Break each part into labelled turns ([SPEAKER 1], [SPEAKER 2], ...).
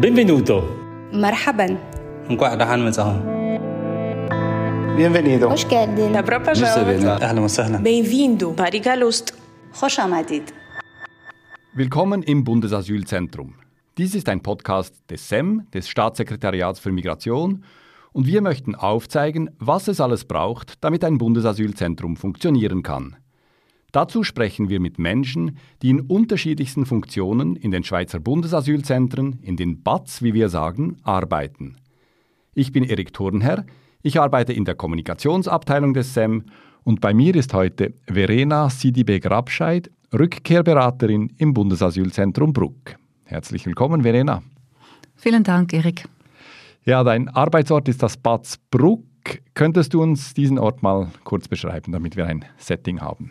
[SPEAKER 1] Benvenuto.
[SPEAKER 2] مرحبا.
[SPEAKER 3] نكون رحان متاهم.
[SPEAKER 4] Bienvenido.
[SPEAKER 2] خوش قاعدين.
[SPEAKER 5] Добро пожаловать.
[SPEAKER 3] أهلا وسهلا.
[SPEAKER 5] Bem-vindo. Barigalost.
[SPEAKER 2] خوش آمدید.
[SPEAKER 6] Willkommen im Bundesasylzentrum. Dies ist ein Podcast des SEM, des Staatssekretariats für Migration, und wir möchten aufzeigen, was es alles braucht, damit ein Bundesasylzentrum funktionieren kann. Dazu sprechen wir mit Menschen, die in unterschiedlichsten Funktionen in den Schweizer Bundesasylzentren, in den BATS, wie wir sagen, arbeiten. Ich bin Erik Thurnherr, ich arbeite in der Kommunikationsabteilung des SEM und bei mir ist heute Verena Sidibe-Grabscheid, Rückkehrberaterin im Bundesasylzentrum Bruck. Herzlich willkommen, Verena.
[SPEAKER 7] Vielen Dank, Erik.
[SPEAKER 6] Ja, dein Arbeitsort ist das Bad Bruck. Könntest du uns diesen Ort mal kurz beschreiben, damit wir ein Setting haben?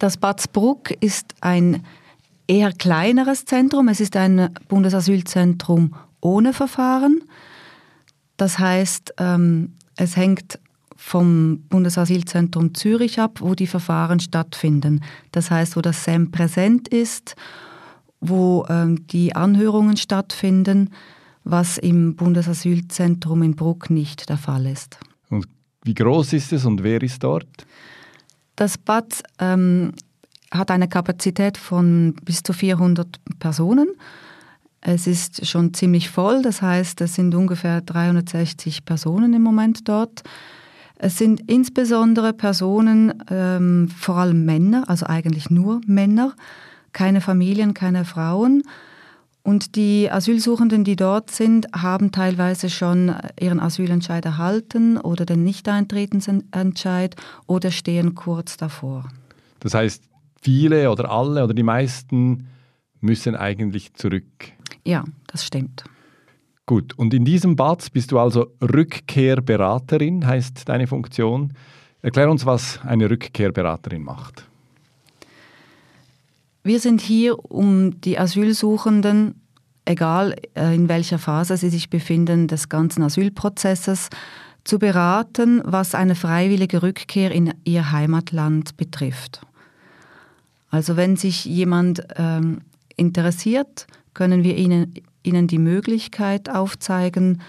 [SPEAKER 7] Das Bad Bruck ist ein eher kleineres Zentrum. Es ist ein Bundesasylzentrum ohne Verfahren. Das heißt, ähm, es hängt vom Bundesasylzentrum Zürich ab, wo die Verfahren stattfinden. Das heißt, wo das SEM präsent ist, wo ähm, die Anhörungen stattfinden, was im Bundesasylzentrum in Bruck nicht der Fall ist.
[SPEAKER 6] Und wie groß ist es und wer ist dort?
[SPEAKER 7] Das Bad ähm, hat eine Kapazität von bis zu 400 Personen. Es ist schon ziemlich voll, das heißt, es sind ungefähr 360 Personen im Moment dort. Es sind insbesondere Personen, ähm, vor allem Männer, also eigentlich nur Männer, keine Familien, keine Frauen. Und die Asylsuchenden, die dort sind, haben teilweise schon ihren Asylentscheid erhalten oder den Nichteintretensentscheid oder stehen kurz davor.
[SPEAKER 6] Das heißt, viele oder alle oder die meisten müssen eigentlich zurück.
[SPEAKER 7] Ja, das stimmt.
[SPEAKER 6] Gut, und in diesem Bad bist du also Rückkehrberaterin, heißt deine Funktion. Erklär uns, was eine Rückkehrberaterin macht.
[SPEAKER 7] Wir sind hier, um die Asylsuchenden, egal äh, in welcher Phase sie sich befinden, des ganzen Asylprozesses, zu beraten, was eine freiwillige Rückkehr in ihr Heimatland betrifft. Also wenn sich jemand ähm, interessiert, können wir ihnen, ihnen die Möglichkeit aufzeigen,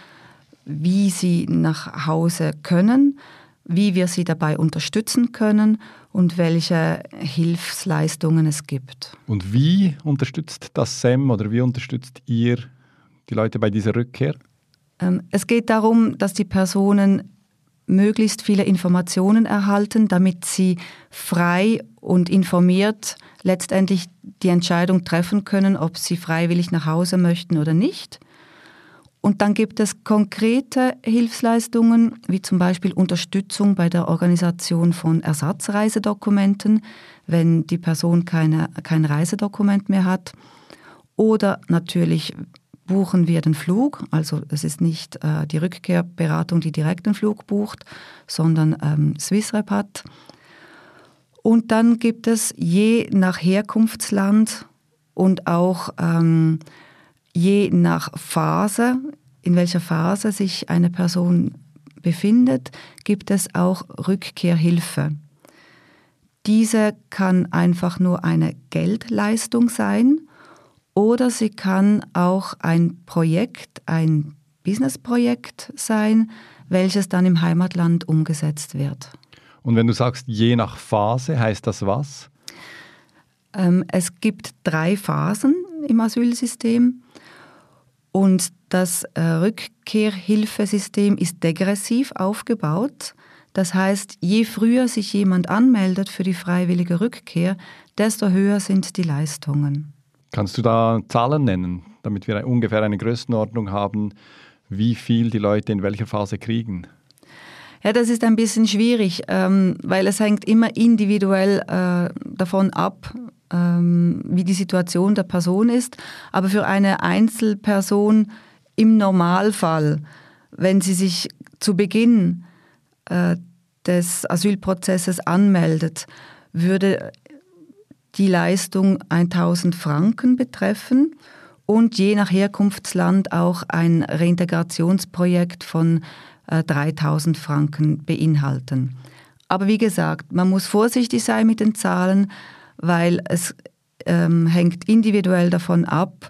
[SPEAKER 7] wie sie nach Hause können, wie wir sie dabei unterstützen können und welche Hilfsleistungen es gibt.
[SPEAKER 6] Und wie unterstützt das SEM oder wie unterstützt ihr die Leute bei dieser Rückkehr?
[SPEAKER 7] Ähm, Es geht darum, dass die Personen möglichst viele Informationen erhalten, damit sie frei und informiert letztendlich die Entscheidung treffen können, ob sie freiwillig nach Hause möchten oder nicht. Und dann gibt es konkrete Hilfsleistungen, wie zum Beispiel Unterstützung bei der Organisation von Ersatzreisedokumenten, wenn die Person keine, kein Reisedokument mehr hat. Oder natürlich buchen wir den Flug. Also es ist nicht äh, die Rückkehrberatung, die direkt den Flug bucht, sondern ähm, Swissrep hat. Und dann gibt es je nach Herkunftsland und auch ähm, je nach Phase, in welcher Phase sich eine Person befindet, gibt es auch Rückkehrhilfe. Diese kann einfach nur eine Geldleistung sein oder sie kann auch ein Projekt, ein Businessprojekt sein, welches dann im Heimatland umgesetzt wird.
[SPEAKER 6] Und wenn du sagst, je nach Phase, heißt das was?
[SPEAKER 7] Ähm, es gibt drei Phasen im Asylsystem und das äh, Rückkehrhilfesystem ist degressiv aufgebaut. Das heißt, je früher sich jemand anmeldet für die freiwillige Rückkehr, desto höher sind die Leistungen.
[SPEAKER 6] Kannst du da Zahlen nennen, damit wir ungefähr eine Größenordnung haben, wie viel die Leute in welcher Phase kriegen?
[SPEAKER 7] Ja, das ist ein bisschen schwierig, ähm, weil es hängt immer individuell äh, davon ab, ähm, wie die Situation der Person ist. Aber für eine Einzelperson im Normalfall, wenn sie sich zu Beginn äh, des Asylprozesses anmeldet, würde die Leistung 1000 Franken betreffen und je nach Herkunftsland auch ein Reintegrationsprojekt von äh, 3000 Franken beinhalten. Aber wie gesagt, man muss vorsichtig sein mit den Zahlen, weil es ähm, hängt individuell davon ab,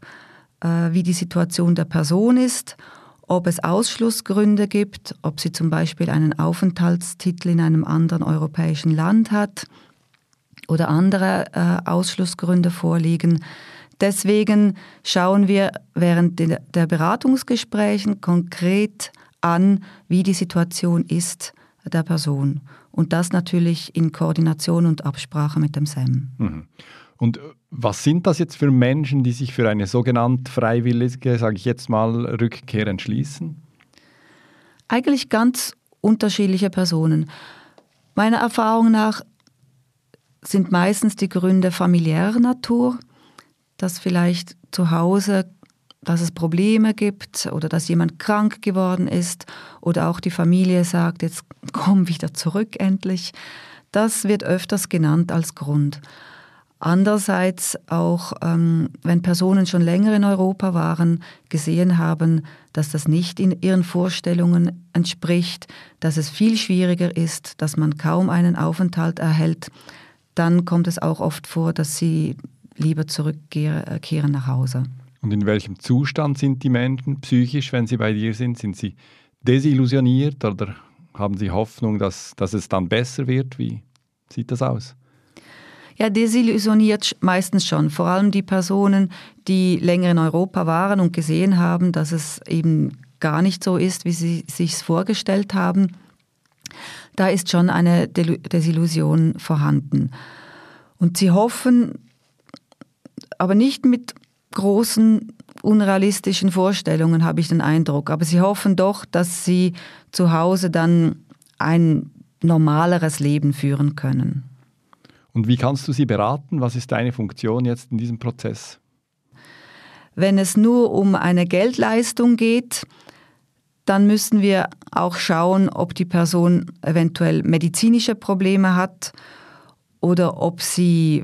[SPEAKER 7] äh, wie die Situation der Person ist, ob es Ausschlussgründe gibt, ob sie zum Beispiel einen Aufenthaltstitel in einem anderen europäischen Land hat oder andere äh, Ausschlussgründe vorliegen. Deswegen schauen wir während der Beratungsgesprächen konkret an, wie die Situation ist der Person. Und das natürlich in Koordination und Absprache mit dem SEM.
[SPEAKER 6] Mhm. Und äh, was sind das jetzt für Menschen, die sich für eine sogenannte freiwillige, sage ich jetzt mal, Rückkehr entschließen?
[SPEAKER 7] Eigentlich ganz unterschiedliche Personen. Meiner Erfahrung nach sind meistens die Gründe familiärer Natur, dass vielleicht zu Hause dass es Probleme gibt oder dass jemand krank geworden ist oder auch die Familie sagt, jetzt komm wieder zurück endlich. Das wird öfters genannt als Grund. Andererseits auch, ähm, wenn Personen schon länger in Europa waren, gesehen haben, dass das nicht in ihren Vorstellungen entspricht, dass es viel schwieriger ist, dass man kaum einen Aufenthalt erhält, dann kommt es auch oft vor, dass sie lieber zurückkehren nach Hause.
[SPEAKER 6] Und in welchem Zustand sind die Menschen psychisch, wenn sie bei dir sind? Sind sie desillusioniert oder haben sie Hoffnung, dass, dass es dann besser wird? Wie sieht das aus?
[SPEAKER 7] Ja, desillusioniert meistens schon. Vor allem die Personen, die länger in Europa waren und gesehen haben, dass es eben gar nicht so ist, wie sie sich vorgestellt haben. Da ist schon eine Desillusion vorhanden. Und sie hoffen, aber nicht mit großen unrealistischen Vorstellungen, habe ich den Eindruck. Aber sie hoffen doch, dass sie zu Hause dann ein normaleres Leben führen können.
[SPEAKER 6] Und wie kannst du sie beraten? Was ist deine Funktion jetzt in diesem Prozess?
[SPEAKER 7] Wenn es nur um eine Geldleistung geht, dann müssen wir auch schauen, ob die Person eventuell medizinische Probleme hat oder ob sie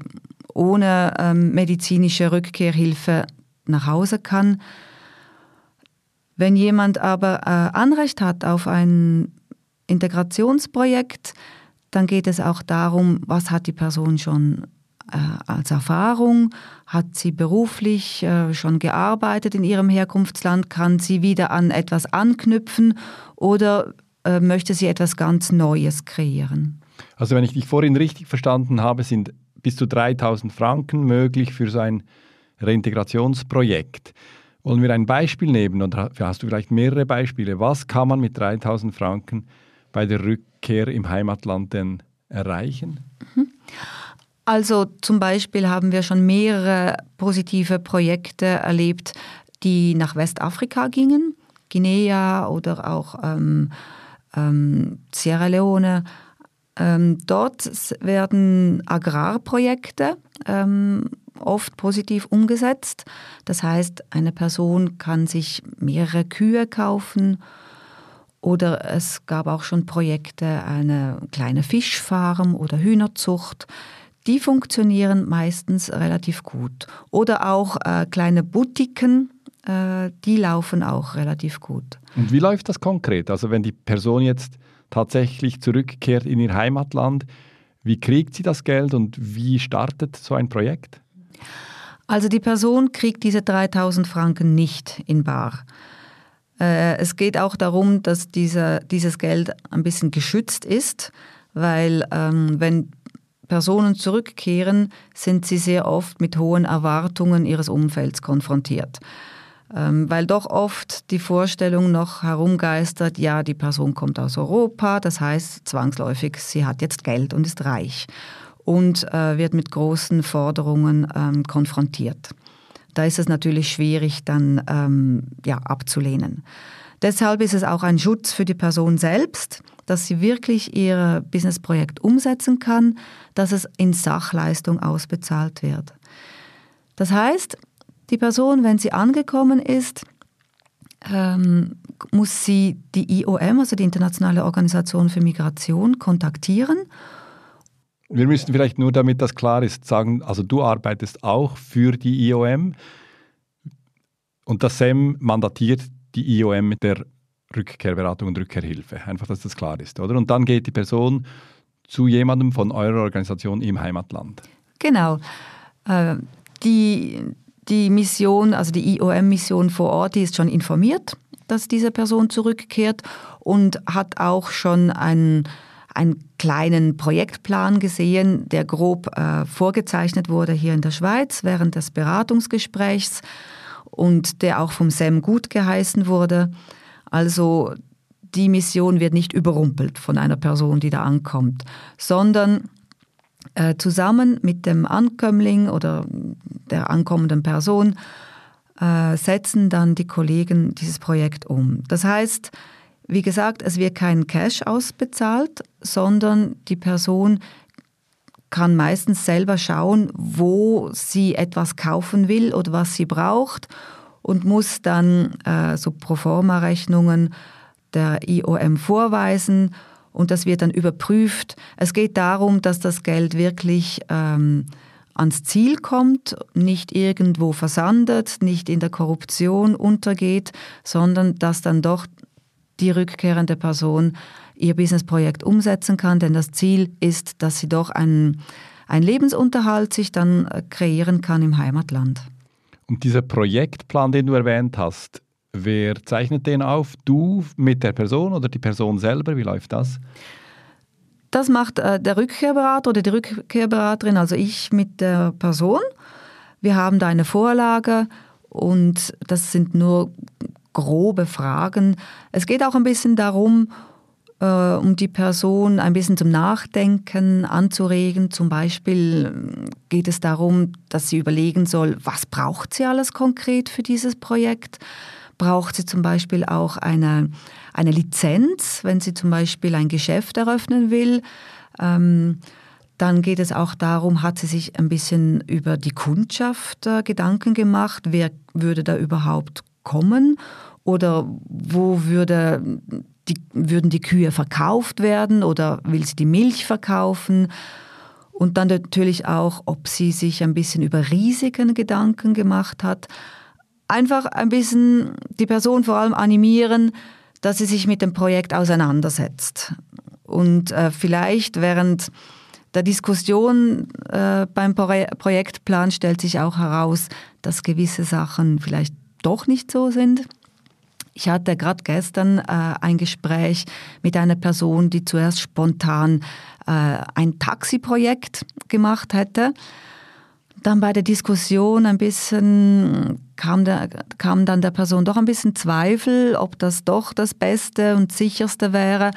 [SPEAKER 7] ohne ähm, medizinische Rückkehrhilfe nach Hause kann. Wenn jemand aber äh, Anrecht hat auf ein Integrationsprojekt, dann geht es auch darum, was hat die Person schon äh, als Erfahrung, hat sie beruflich äh, schon gearbeitet in ihrem Herkunftsland, kann sie wieder an etwas anknüpfen oder äh, möchte sie etwas ganz Neues kreieren.
[SPEAKER 6] Also wenn ich dich vorhin richtig verstanden habe, sind bis zu 3000 Franken möglich für so ein Reintegrationsprojekt. Wollen wir ein Beispiel nehmen oder hast du vielleicht mehrere Beispiele? Was kann man mit 3000 Franken bei der Rückkehr im Heimatland denn erreichen? Mhm.
[SPEAKER 7] Also zum Beispiel haben wir schon mehrere positive Projekte erlebt, die nach Westafrika gingen, Guinea oder auch ähm, ähm, Sierra Leone ähm, dort werden Agrarprojekte ähm, oft positiv umgesetzt. Das heißt, eine Person kann sich mehrere Kühe kaufen oder es gab auch schon Projekte, eine kleine Fischfarm oder Hühnerzucht. Die funktionieren meistens relativ gut. Oder auch äh, kleine Boutiquen, äh, die laufen auch relativ gut.
[SPEAKER 6] Und wie läuft das konkret? Also wenn die Person jetzt tatsächlich zurückkehrt in ihr Heimatland. Wie kriegt sie das Geld und wie startet so ein Projekt?
[SPEAKER 7] Also die Person kriegt diese 3000 Franken nicht in Bar. Äh, es geht auch darum, dass diese, dieses Geld ein bisschen geschützt ist, weil ähm, wenn Personen zurückkehren, sind sie sehr oft mit hohen Erwartungen ihres Umfelds konfrontiert. Ähm, weil doch oft die Vorstellung noch herumgeistert, ja, die Person kommt aus Europa, das heißt zwangsläufig, sie hat jetzt Geld und ist reich und äh, wird mit großen Forderungen ähm, konfrontiert. Da ist es natürlich schwierig, dann ähm, ja, abzulehnen. Deshalb ist es auch ein Schutz für die Person selbst, dass sie wirklich ihr Businessprojekt umsetzen kann, dass es in Sachleistung ausbezahlt wird. Das heißt, die Person, wenn sie angekommen ist, ähm, muss sie die IOM, also die Internationale Organisation für Migration, kontaktieren.
[SPEAKER 6] Wir müssen vielleicht nur, damit das klar ist, sagen, also du arbeitest auch für die IOM und das SEM mandatiert die IOM mit der Rückkehrberatung und Rückkehrhilfe. Einfach, dass das klar ist, oder? Und dann geht die Person zu jemandem von eurer Organisation im Heimatland.
[SPEAKER 7] Genau. Äh, die, Die Mission, also die IOM-Mission vor Ort, die ist schon informiert, dass diese Person zurückkehrt und hat auch schon einen, einen kleinen Projektplan gesehen, der grob äh, vorgezeichnet wurde hier in der Schweiz während des Beratungsgesprächs und der auch vom SEM gut geheißen wurde. Also die Mission wird nicht überrumpelt von einer Person, die da ankommt, sondern äh, zusammen mit dem Ankömmling oder der ankommenden Person äh, setzen dann die Kollegen dieses Projekt um. Das heißt, wie gesagt, es wird kein Cash ausbezahlt, sondern die Person kann meistens selber schauen, wo sie etwas kaufen will oder was sie braucht und muss dann äh, so Proforma-Rechnungen der IOM vorweisen und das wird dann überprüft. Es geht darum, dass das Geld wirklich ähm, ans Ziel kommt, nicht irgendwo versandet, nicht in der Korruption untergeht, sondern dass dann doch die rückkehrende Person ihr Businessprojekt umsetzen kann. Denn das Ziel ist, dass sie doch einen, einen Lebensunterhalt sich dann äh, kreieren kann im Heimatland.
[SPEAKER 6] Und dieser Projektplan, den du erwähnt hast, Wer zeichnet den auf? Du mit der Person oder die Person selber? Wie läuft das?
[SPEAKER 7] Das macht äh, der Rückkehrberater oder die Rückkehrberaterin, also ich mit der Person. Wir haben da eine Vorlage und das sind nur grobe Fragen. Es geht auch ein bisschen darum, äh, um die Person ein bisschen zum Nachdenken anzuregen. Zum Beispiel geht es darum, dass sie überlegen soll, was braucht sie alles konkret für dieses Projekt braucht sie zum Beispiel auch eine, eine Lizenz, wenn sie zum Beispiel ein Geschäft eröffnen will. Ähm, dann geht es auch darum, hat sie sich ein bisschen über die Kundschaft äh, Gedanken gemacht, wer würde da überhaupt kommen oder wo würde die, würden die Kühe verkauft werden oder will sie die Milch verkaufen? Und dann natürlich auch, ob sie sich ein bisschen über Risiken Gedanken gemacht hat einfach ein bisschen die Person vor allem animieren, dass sie sich mit dem Projekt auseinandersetzt. Und äh, vielleicht während der Diskussion äh, beim Pro Projektplan stellt sich auch heraus, dass gewisse Sachen vielleicht doch nicht so sind. Ich hatte gerade gestern äh, ein Gespräch mit einer Person, die zuerst spontan äh, ein Taxiprojekt gemacht hätte dann bei der Diskussion ein bisschen kam, der, kam dann der Person doch ein bisschen Zweifel, ob das doch das Beste und Sicherste wäre.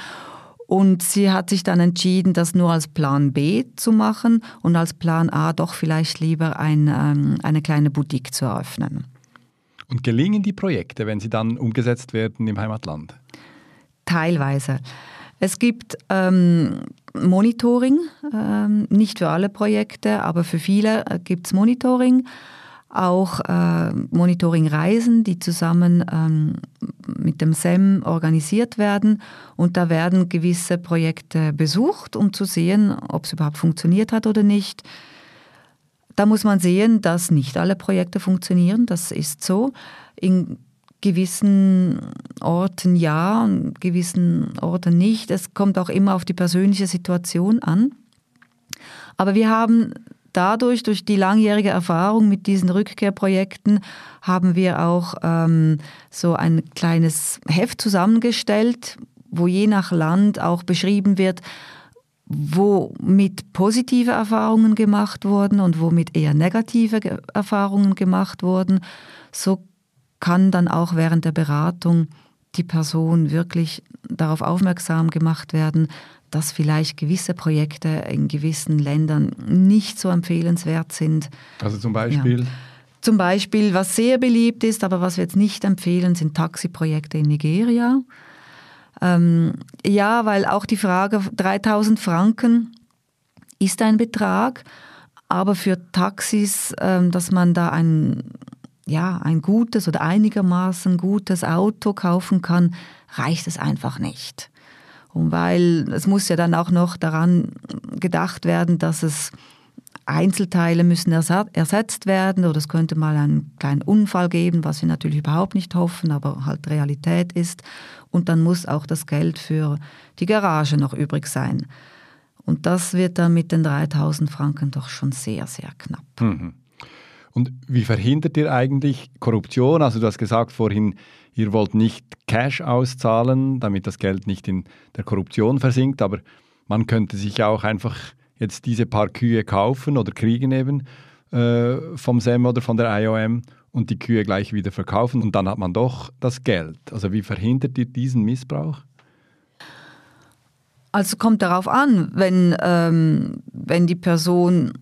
[SPEAKER 7] Und sie hat sich dann entschieden, das nur als Plan B zu machen und als Plan A doch vielleicht lieber ein, ähm, eine kleine Boutique zu eröffnen.
[SPEAKER 6] Und gelingen die Projekte, wenn sie dann umgesetzt werden im Heimatland?
[SPEAKER 7] Teilweise. Es gibt ähm, Monitoring, ähm, nicht für alle Projekte, aber für viele äh, gibt es Monitoring. Auch äh, Monitoringreisen, die zusammen ähm, mit dem SEM organisiert werden. Und da werden gewisse Projekte besucht, um zu sehen, ob es überhaupt funktioniert hat oder nicht. Da muss man sehen, dass nicht alle Projekte funktionieren, das ist so. In gewissen Orten ja und gewissen Orten nicht. Es kommt auch immer auf die persönliche Situation an. Aber wir haben dadurch, durch die langjährige Erfahrung mit diesen Rückkehrprojekten, haben wir auch ähm, so ein kleines Heft zusammengestellt, wo je nach Land auch beschrieben wird, womit positive Erfahrungen gemacht wurden und womit eher negative Erfahrungen gemacht wurden. So kann dann auch während der Beratung die Person wirklich darauf aufmerksam gemacht werden, dass vielleicht gewisse Projekte in gewissen Ländern nicht so empfehlenswert sind.
[SPEAKER 6] Also zum Beispiel? Ja.
[SPEAKER 7] Zum Beispiel, was sehr beliebt ist, aber was wir jetzt nicht empfehlen, sind Taxiprojekte in Nigeria. Ähm, ja, weil auch die Frage 3000 Franken ist ein Betrag, aber für Taxis, ähm, dass man da ein ja, ein gutes oder einigermaßen gutes Auto kaufen kann, reicht es einfach nicht. Und weil es muss ja dann auch noch daran gedacht werden, dass es Einzelteile müssen ersetzt werden oder es könnte mal einen kleinen Unfall geben, was wir natürlich überhaupt nicht hoffen, aber halt Realität ist. Und dann muss auch das Geld für die Garage noch übrig sein. Und das wird dann mit den 3000 Franken doch schon sehr, sehr knapp.
[SPEAKER 6] Mhm. Und wie verhindert ihr eigentlich Korruption? Also du hast gesagt vorhin, ihr wollt nicht Cash auszahlen, damit das Geld nicht in der Korruption versinkt, aber man könnte sich auch einfach jetzt diese paar Kühe kaufen oder kriegen eben äh, vom SEM oder von der IOM und die Kühe gleich wieder verkaufen und dann hat man doch das Geld. Also wie verhindert ihr diesen Missbrauch?
[SPEAKER 7] Also kommt darauf an, wenn, ähm, wenn die Person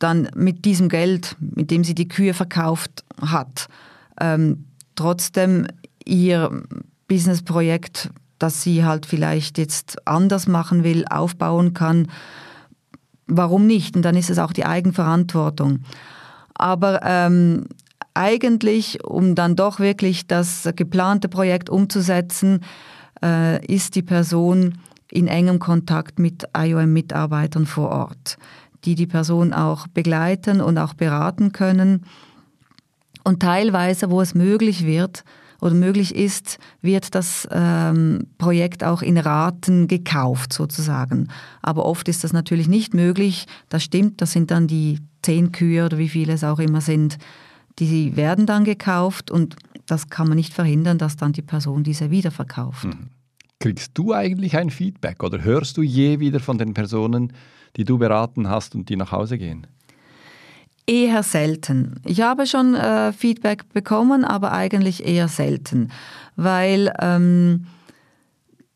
[SPEAKER 7] dann mit diesem Geld, mit dem sie die Kühe verkauft hat, ähm, trotzdem ihr Businessprojekt, das sie halt vielleicht jetzt anders machen will, aufbauen kann, warum nicht? Und dann ist es auch die Eigenverantwortung. Aber ähm, eigentlich, um dann doch wirklich das geplante Projekt umzusetzen, äh, ist die Person in engem Kontakt mit IOM-Mitarbeitern vor Ort, die die Person auch begleiten und auch beraten können. Und teilweise, wo es möglich wird oder möglich ist, wird das ähm, Projekt auch in Raten gekauft sozusagen. Aber oft ist das natürlich nicht möglich. Das stimmt, das sind dann die zehn Kühe oder wie viele es auch immer sind, die werden dann gekauft und das kann man nicht verhindern, dass dann die Person diese wiederverkauft. Mhm.
[SPEAKER 6] Kriegst du eigentlich ein Feedback oder hörst du je wieder von den Personen, die du beraten hast und die nach Hause gehen?
[SPEAKER 7] Eher selten. Ich habe schon äh, Feedback bekommen, aber eigentlich eher selten, weil ähm,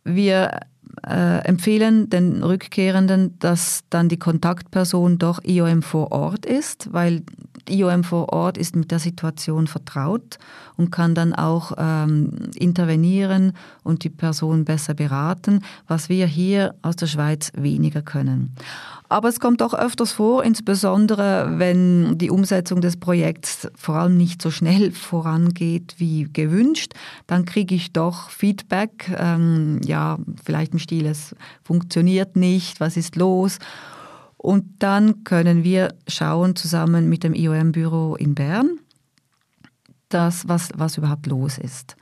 [SPEAKER 7] wir äh, empfehlen den Rückkehrenden, dass dann die Kontaktperson doch IOM vor Ort ist, weil IOM vor Ort ist mit der Situation vertraut und kann dann auch ähm, intervenieren und die Person besser beraten, was wir hier aus der Schweiz weniger können. Aber es kommt auch öfters vor, insbesondere wenn die Umsetzung des Projekts vor allem nicht so schnell vorangeht wie gewünscht, dann kriege ich doch Feedback, ähm, ja, vielleicht im Stil, es funktioniert nicht, was ist los? Und dann können wir schauen zusammen mit dem IOM-Büro in Bern, das, was, was überhaupt los ist.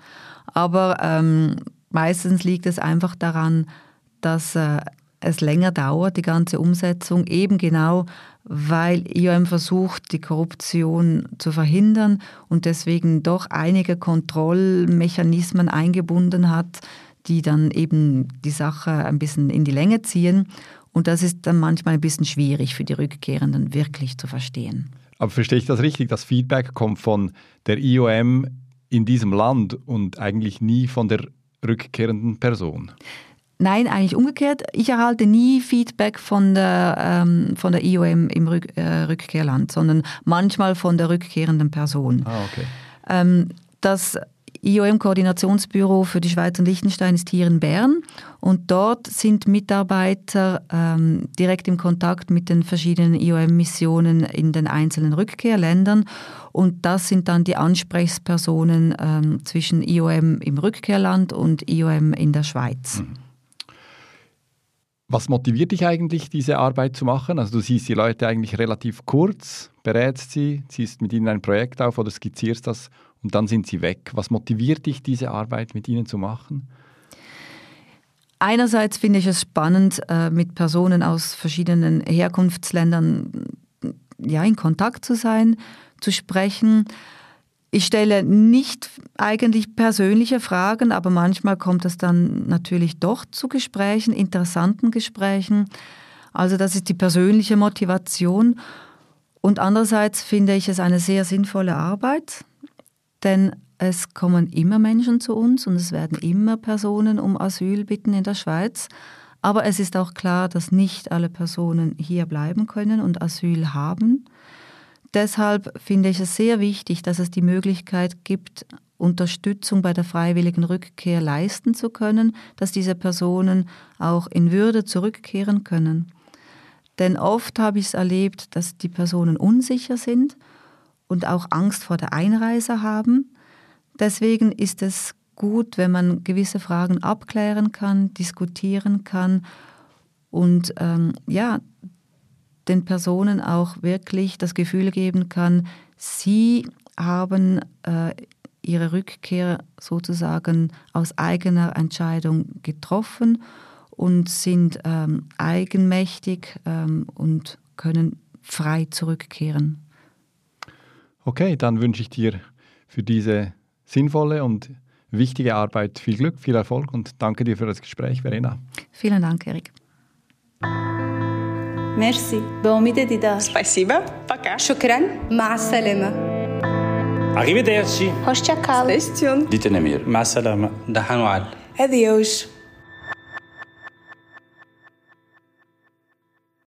[SPEAKER 7] Aber ähm, meistens liegt es einfach daran, dass äh, es länger dauert, die ganze Umsetzung, eben genau, weil IOM versucht, die Korruption zu verhindern und deswegen doch einige Kontrollmechanismen eingebunden hat, die dann eben die Sache ein bisschen in die Länge ziehen. Und das ist dann manchmal ein bisschen schwierig für die Rückkehrenden wirklich zu verstehen.
[SPEAKER 6] Aber verstehe ich das richtig? Das Feedback kommt von der IOM in diesem Land und eigentlich nie von der rückkehrenden Person?
[SPEAKER 7] Nein, eigentlich umgekehrt. Ich erhalte nie Feedback von der, ähm, von der IOM im Rück, äh, Rückkehrland, sondern manchmal von der rückkehrenden Person.
[SPEAKER 6] Ah, okay.
[SPEAKER 7] Ähm, das IOM-Koordinationsbüro für die Schweiz und Liechtenstein ist hier in Bern und dort sind Mitarbeiter ähm, direkt im Kontakt mit den verschiedenen IOM-Missionen in den einzelnen Rückkehrländern und das sind dann die Ansprechpersonen ähm, zwischen IOM im Rückkehrland und IOM in der Schweiz. Mhm.
[SPEAKER 6] Was motiviert dich eigentlich, diese Arbeit zu machen? Also du siehst die Leute eigentlich relativ kurz, berätst sie, ziehst mit ihnen ein Projekt auf oder skizzierst das und dann sind sie weg. Was motiviert dich, diese Arbeit mit ihnen zu machen?
[SPEAKER 7] Einerseits finde ich es spannend, äh, mit Personen aus verschiedenen Herkunftsländern ja, in Kontakt zu sein, zu sprechen. Ich stelle nicht eigentlich persönliche Fragen, aber manchmal kommt es dann natürlich doch zu Gesprächen, interessanten Gesprächen. Also das ist die persönliche Motivation. Und andererseits finde ich es eine sehr sinnvolle Arbeit denn es kommen immer Menschen zu uns und es werden immer Personen um Asyl bitten in der Schweiz. Aber es ist auch klar, dass nicht alle Personen hier bleiben können und Asyl haben. Deshalb finde ich es sehr wichtig, dass es die Möglichkeit gibt, Unterstützung bei der freiwilligen Rückkehr leisten zu können, dass diese Personen auch in Würde zurückkehren können. Denn oft habe ich es erlebt, dass die Personen unsicher sind und auch Angst vor der Einreise haben. Deswegen ist es gut, wenn man gewisse Fragen abklären kann, diskutieren kann und ähm, ja, den Personen auch wirklich das Gefühl geben kann, sie haben äh, ihre Rückkehr sozusagen aus eigener Entscheidung getroffen und sind ähm, eigenmächtig ähm, und können frei zurückkehren.
[SPEAKER 6] Okay, dann wünsche ich dir für diese sinnvolle und wichtige Arbeit viel Glück, viel Erfolg und danke dir für das Gespräch, Verena.
[SPEAKER 7] Vielen Dank, Erik.
[SPEAKER 2] مرسی به امید دیدار
[SPEAKER 5] Спасибо. Пока.
[SPEAKER 2] شكرا مع السلامة
[SPEAKER 1] Arrivederci.
[SPEAKER 2] Hoşça kal
[SPEAKER 5] Stay tuned.
[SPEAKER 3] Dite Nemir.
[SPEAKER 1] مع السلامة.
[SPEAKER 3] Dahanual.
[SPEAKER 5] Adeus.